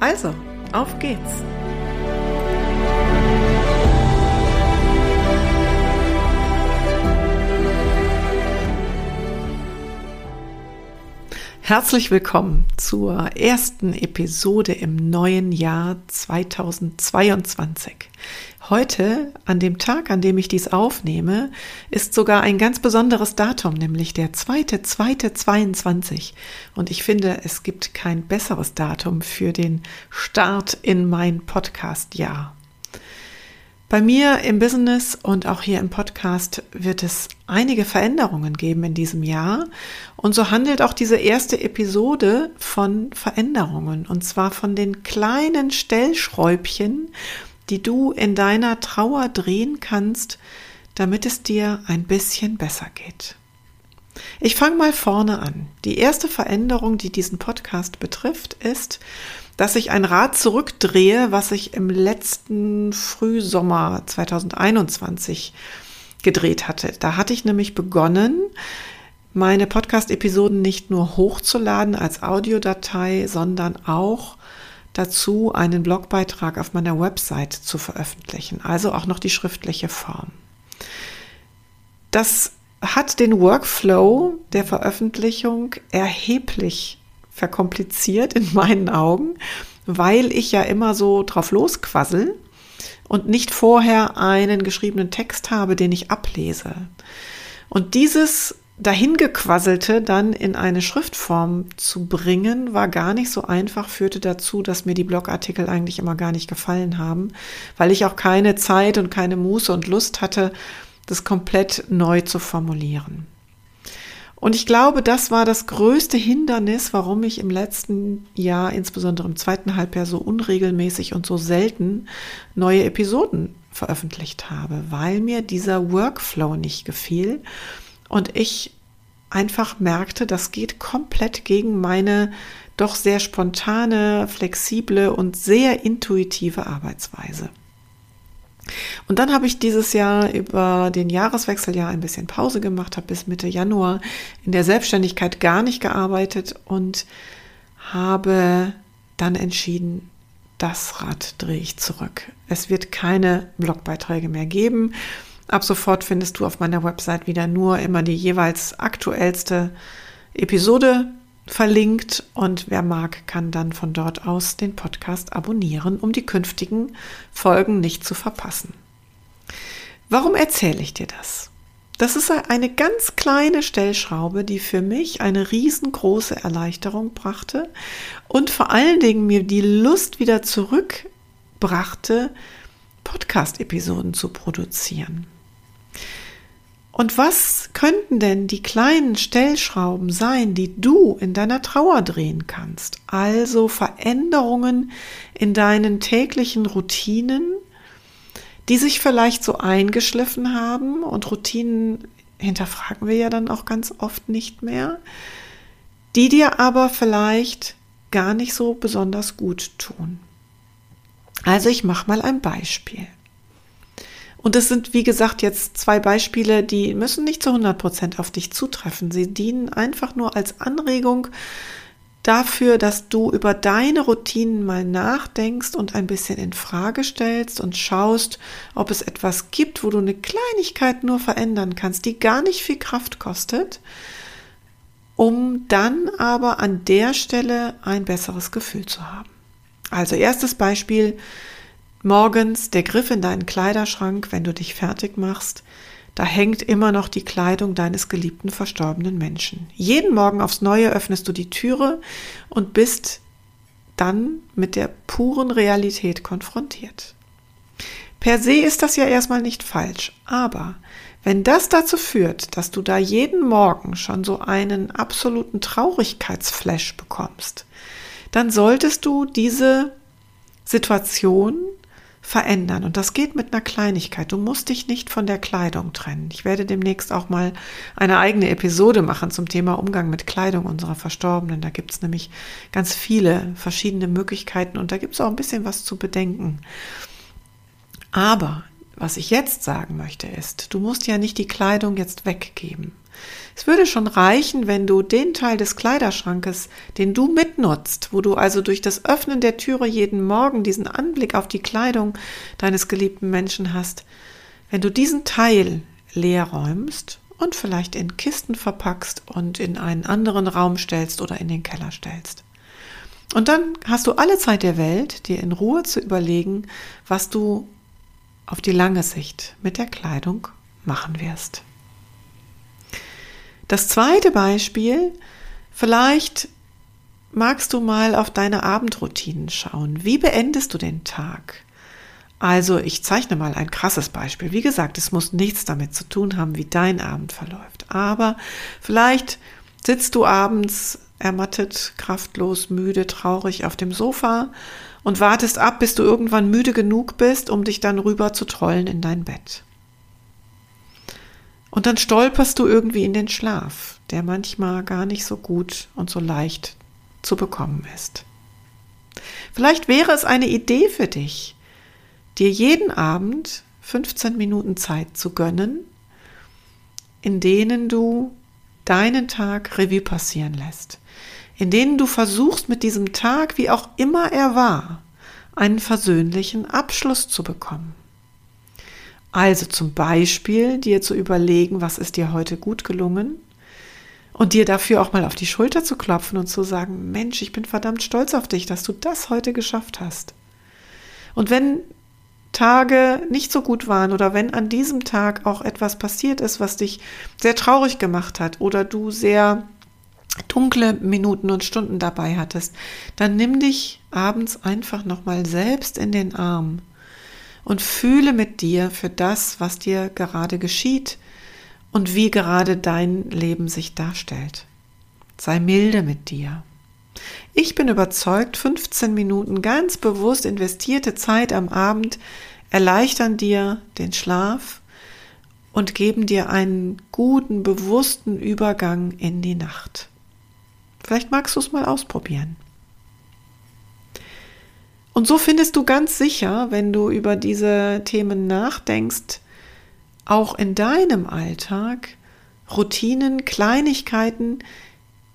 Also, auf geht's! Herzlich willkommen zur ersten Episode im neuen Jahr 2022. Heute, an dem Tag, an dem ich dies aufnehme, ist sogar ein ganz besonderes Datum, nämlich der 2.2.22. Und ich finde, es gibt kein besseres Datum für den Start in mein Podcast-Jahr. Bei mir im Business und auch hier im Podcast wird es einige Veränderungen geben in diesem Jahr. Und so handelt auch diese erste Episode von Veränderungen. Und zwar von den kleinen Stellschräubchen, die du in deiner Trauer drehen kannst, damit es dir ein bisschen besser geht. Ich fange mal vorne an. Die erste Veränderung, die diesen Podcast betrifft, ist, dass ich ein Rad zurückdrehe, was ich im letzten Frühsommer 2021 gedreht hatte. Da hatte ich nämlich begonnen, meine Podcast-Episoden nicht nur hochzuladen als Audiodatei, sondern auch dazu einen Blogbeitrag auf meiner Website zu veröffentlichen, also auch noch die schriftliche Form. Das hat den Workflow der Veröffentlichung erheblich verkompliziert in meinen Augen, weil ich ja immer so drauf losquassel und nicht vorher einen geschriebenen Text habe, den ich ablese. Und dieses dahingequasselte dann in eine Schriftform zu bringen, war gar nicht so einfach, führte dazu, dass mir die Blogartikel eigentlich immer gar nicht gefallen haben, weil ich auch keine Zeit und keine Muße und Lust hatte, das komplett neu zu formulieren. Und ich glaube, das war das größte Hindernis, warum ich im letzten Jahr, insbesondere im zweiten Halbjahr, so unregelmäßig und so selten neue Episoden veröffentlicht habe, weil mir dieser Workflow nicht gefiel und ich einfach merkte, das geht komplett gegen meine doch sehr spontane, flexible und sehr intuitive Arbeitsweise. Und dann habe ich dieses Jahr über den Jahreswechsel ja ein bisschen Pause gemacht, habe bis Mitte Januar in der Selbstständigkeit gar nicht gearbeitet und habe dann entschieden, das Rad drehe ich zurück. Es wird keine Blogbeiträge mehr geben. Ab sofort findest du auf meiner Website wieder nur immer die jeweils aktuellste Episode verlinkt und wer mag, kann dann von dort aus den Podcast abonnieren, um die künftigen Folgen nicht zu verpassen. Warum erzähle ich dir das? Das ist eine ganz kleine Stellschraube, die für mich eine riesengroße Erleichterung brachte und vor allen Dingen mir die Lust wieder zurückbrachte, Podcast-Episoden zu produzieren. Und was könnten denn die kleinen Stellschrauben sein, die du in deiner Trauer drehen kannst? Also Veränderungen in deinen täglichen Routinen, die sich vielleicht so eingeschliffen haben und Routinen hinterfragen wir ja dann auch ganz oft nicht mehr, die dir aber vielleicht gar nicht so besonders gut tun. Also ich mache mal ein Beispiel. Und das sind, wie gesagt, jetzt zwei Beispiele, die müssen nicht zu 100 Prozent auf dich zutreffen. Sie dienen einfach nur als Anregung dafür, dass du über deine Routinen mal nachdenkst und ein bisschen in Frage stellst und schaust, ob es etwas gibt, wo du eine Kleinigkeit nur verändern kannst, die gar nicht viel Kraft kostet, um dann aber an der Stelle ein besseres Gefühl zu haben. Also erstes Beispiel, Morgens der Griff in deinen Kleiderschrank, wenn du dich fertig machst, da hängt immer noch die Kleidung deines geliebten verstorbenen Menschen. Jeden Morgen aufs Neue öffnest du die Türe und bist dann mit der puren Realität konfrontiert. Per se ist das ja erstmal nicht falsch, aber wenn das dazu führt, dass du da jeden Morgen schon so einen absoluten Traurigkeitsflash bekommst, dann solltest du diese Situation verändern. Und das geht mit einer Kleinigkeit. Du musst dich nicht von der Kleidung trennen. Ich werde demnächst auch mal eine eigene Episode machen zum Thema Umgang mit Kleidung unserer Verstorbenen. Da gibt es nämlich ganz viele verschiedene Möglichkeiten und da gibt es auch ein bisschen was zu bedenken. Aber was ich jetzt sagen möchte ist, du musst ja nicht die Kleidung jetzt weggeben. Es würde schon reichen, wenn du den Teil des Kleiderschrankes, den du mitnutzt, wo du also durch das Öffnen der Türe jeden Morgen diesen Anblick auf die Kleidung deines geliebten Menschen hast, wenn du diesen Teil leer räumst und vielleicht in Kisten verpackst und in einen anderen Raum stellst oder in den Keller stellst. Und dann hast du alle Zeit der Welt, dir in Ruhe zu überlegen, was du auf die lange Sicht mit der Kleidung machen wirst. Das zweite Beispiel, vielleicht magst du mal auf deine Abendroutinen schauen. Wie beendest du den Tag? Also, ich zeichne mal ein krasses Beispiel. Wie gesagt, es muss nichts damit zu tun haben, wie dein Abend verläuft. Aber vielleicht sitzt du abends ermattet, kraftlos, müde, traurig auf dem Sofa und wartest ab, bis du irgendwann müde genug bist, um dich dann rüber zu trollen in dein Bett. Und dann stolperst du irgendwie in den Schlaf, der manchmal gar nicht so gut und so leicht zu bekommen ist. Vielleicht wäre es eine Idee für dich, dir jeden Abend 15 Minuten Zeit zu gönnen, in denen du deinen Tag Revue passieren lässt, in denen du versuchst mit diesem Tag, wie auch immer er war, einen versöhnlichen Abschluss zu bekommen. Also zum Beispiel dir zu überlegen, was ist dir heute gut gelungen und dir dafür auch mal auf die Schulter zu klopfen und zu sagen, Mensch, ich bin verdammt stolz auf dich, dass du das heute geschafft hast. Und wenn Tage nicht so gut waren oder wenn an diesem Tag auch etwas passiert ist, was dich sehr traurig gemacht hat oder du sehr dunkle Minuten und Stunden dabei hattest, dann nimm dich abends einfach nochmal selbst in den Arm und fühle mit dir für das, was dir gerade geschieht und wie gerade dein Leben sich darstellt. Sei milde mit dir. Ich bin überzeugt, 15 Minuten ganz bewusst investierte Zeit am Abend erleichtern dir den Schlaf und geben dir einen guten, bewussten Übergang in die Nacht. Vielleicht magst du es mal ausprobieren. Und so findest du ganz sicher, wenn du über diese Themen nachdenkst, auch in deinem Alltag Routinen, Kleinigkeiten,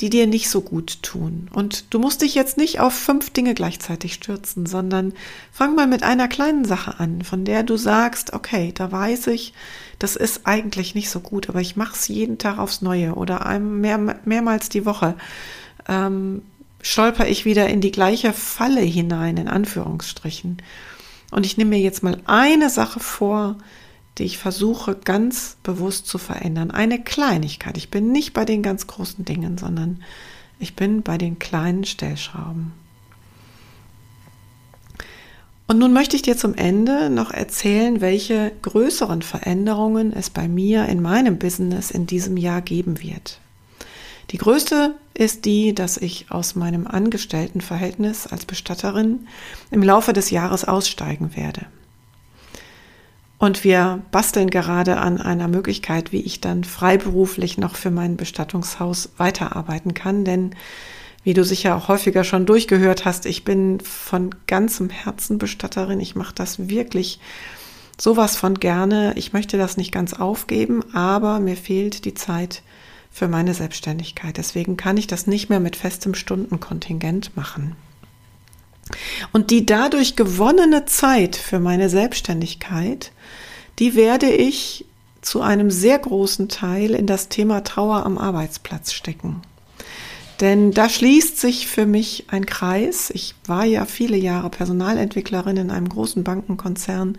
die dir nicht so gut tun. Und du musst dich jetzt nicht auf fünf Dinge gleichzeitig stürzen, sondern fang mal mit einer kleinen Sache an, von der du sagst, okay, da weiß ich, das ist eigentlich nicht so gut, aber ich mache es jeden Tag aufs Neue oder mehr, mehrmals die Woche. Ähm, stolper ich wieder in die gleiche Falle hinein, in Anführungsstrichen. Und ich nehme mir jetzt mal eine Sache vor, die ich versuche ganz bewusst zu verändern. Eine Kleinigkeit. Ich bin nicht bei den ganz großen Dingen, sondern ich bin bei den kleinen Stellschrauben. Und nun möchte ich dir zum Ende noch erzählen, welche größeren Veränderungen es bei mir in meinem Business in diesem Jahr geben wird. Die größte ist die, dass ich aus meinem Angestelltenverhältnis als Bestatterin im Laufe des Jahres aussteigen werde. Und wir basteln gerade an einer Möglichkeit, wie ich dann freiberuflich noch für mein Bestattungshaus weiterarbeiten kann. Denn, wie du sicher auch häufiger schon durchgehört hast, ich bin von ganzem Herzen Bestatterin. Ich mache das wirklich sowas von gerne. Ich möchte das nicht ganz aufgeben, aber mir fehlt die Zeit für meine Selbstständigkeit. Deswegen kann ich das nicht mehr mit festem Stundenkontingent machen. Und die dadurch gewonnene Zeit für meine Selbstständigkeit, die werde ich zu einem sehr großen Teil in das Thema Trauer am Arbeitsplatz stecken. Denn da schließt sich für mich ein Kreis. Ich war ja viele Jahre Personalentwicklerin in einem großen Bankenkonzern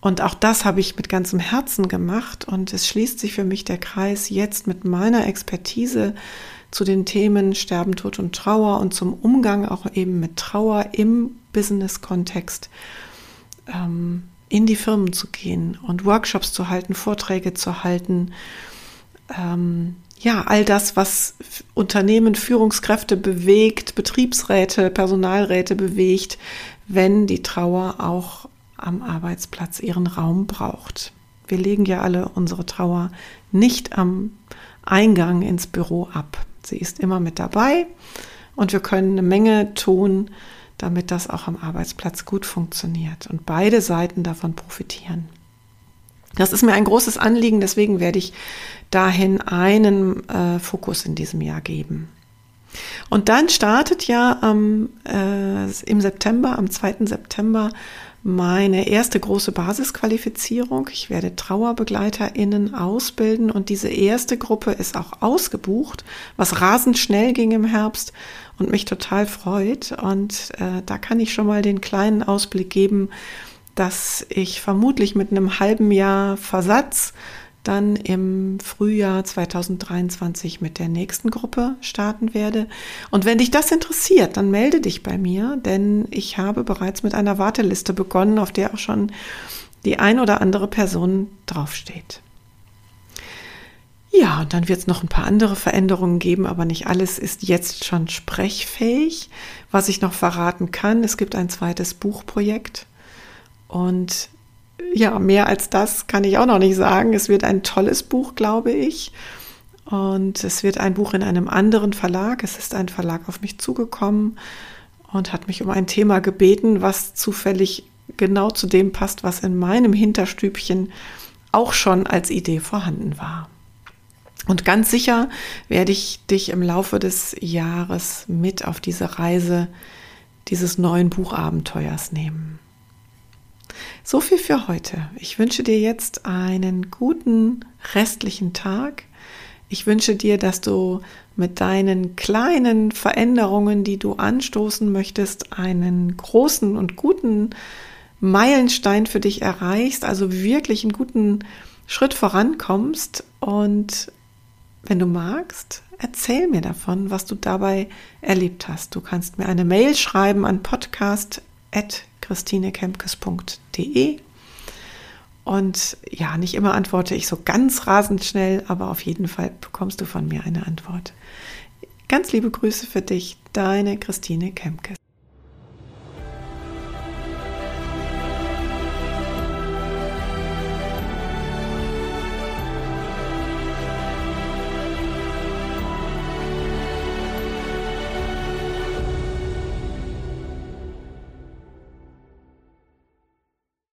und auch das habe ich mit ganzem Herzen gemacht und es schließt sich für mich der Kreis jetzt mit meiner Expertise zu den Themen Sterben, Tod und Trauer und zum Umgang auch eben mit Trauer im Business-Kontext ähm, in die Firmen zu gehen und Workshops zu halten, Vorträge zu halten. Ähm, ja, all das, was Unternehmen, Führungskräfte bewegt, Betriebsräte, Personalräte bewegt, wenn die Trauer auch am Arbeitsplatz ihren Raum braucht. Wir legen ja alle unsere Trauer nicht am Eingang ins Büro ab. Sie ist immer mit dabei und wir können eine Menge tun, damit das auch am Arbeitsplatz gut funktioniert und beide Seiten davon profitieren. Das ist mir ein großes Anliegen, deswegen werde ich dahin einen äh, Fokus in diesem Jahr geben. Und dann startet ja ähm, äh, im September, am 2. September, meine erste große Basisqualifizierung. Ich werde TrauerbegleiterInnen ausbilden und diese erste Gruppe ist auch ausgebucht, was rasend schnell ging im Herbst und mich total freut. Und äh, da kann ich schon mal den kleinen Ausblick geben, dass ich vermutlich mit einem halben Jahr Versatz dann im Frühjahr 2023 mit der nächsten Gruppe starten werde. Und wenn dich das interessiert, dann melde dich bei mir, denn ich habe bereits mit einer Warteliste begonnen, auf der auch schon die ein oder andere Person draufsteht. Ja, und dann wird es noch ein paar andere Veränderungen geben, aber nicht alles ist jetzt schon sprechfähig. Was ich noch verraten kann, es gibt ein zweites Buchprojekt und ja, mehr als das kann ich auch noch nicht sagen. Es wird ein tolles Buch, glaube ich. Und es wird ein Buch in einem anderen Verlag. Es ist ein Verlag auf mich zugekommen und hat mich um ein Thema gebeten, was zufällig genau zu dem passt, was in meinem Hinterstübchen auch schon als Idee vorhanden war. Und ganz sicher werde ich dich im Laufe des Jahres mit auf diese Reise dieses neuen Buchabenteuers nehmen. So viel für heute. Ich wünsche dir jetzt einen guten restlichen Tag. Ich wünsche dir, dass du mit deinen kleinen Veränderungen, die du anstoßen möchtest, einen großen und guten Meilenstein für dich erreichst, also wirklich einen guten Schritt vorankommst. Und wenn du magst, erzähl mir davon, was du dabei erlebt hast. Du kannst mir eine Mail schreiben an podcast@ christinekempkes.de. Und ja, nicht immer antworte ich so ganz rasend schnell, aber auf jeden Fall bekommst du von mir eine Antwort. Ganz liebe Grüße für dich, deine Christine Kempkes.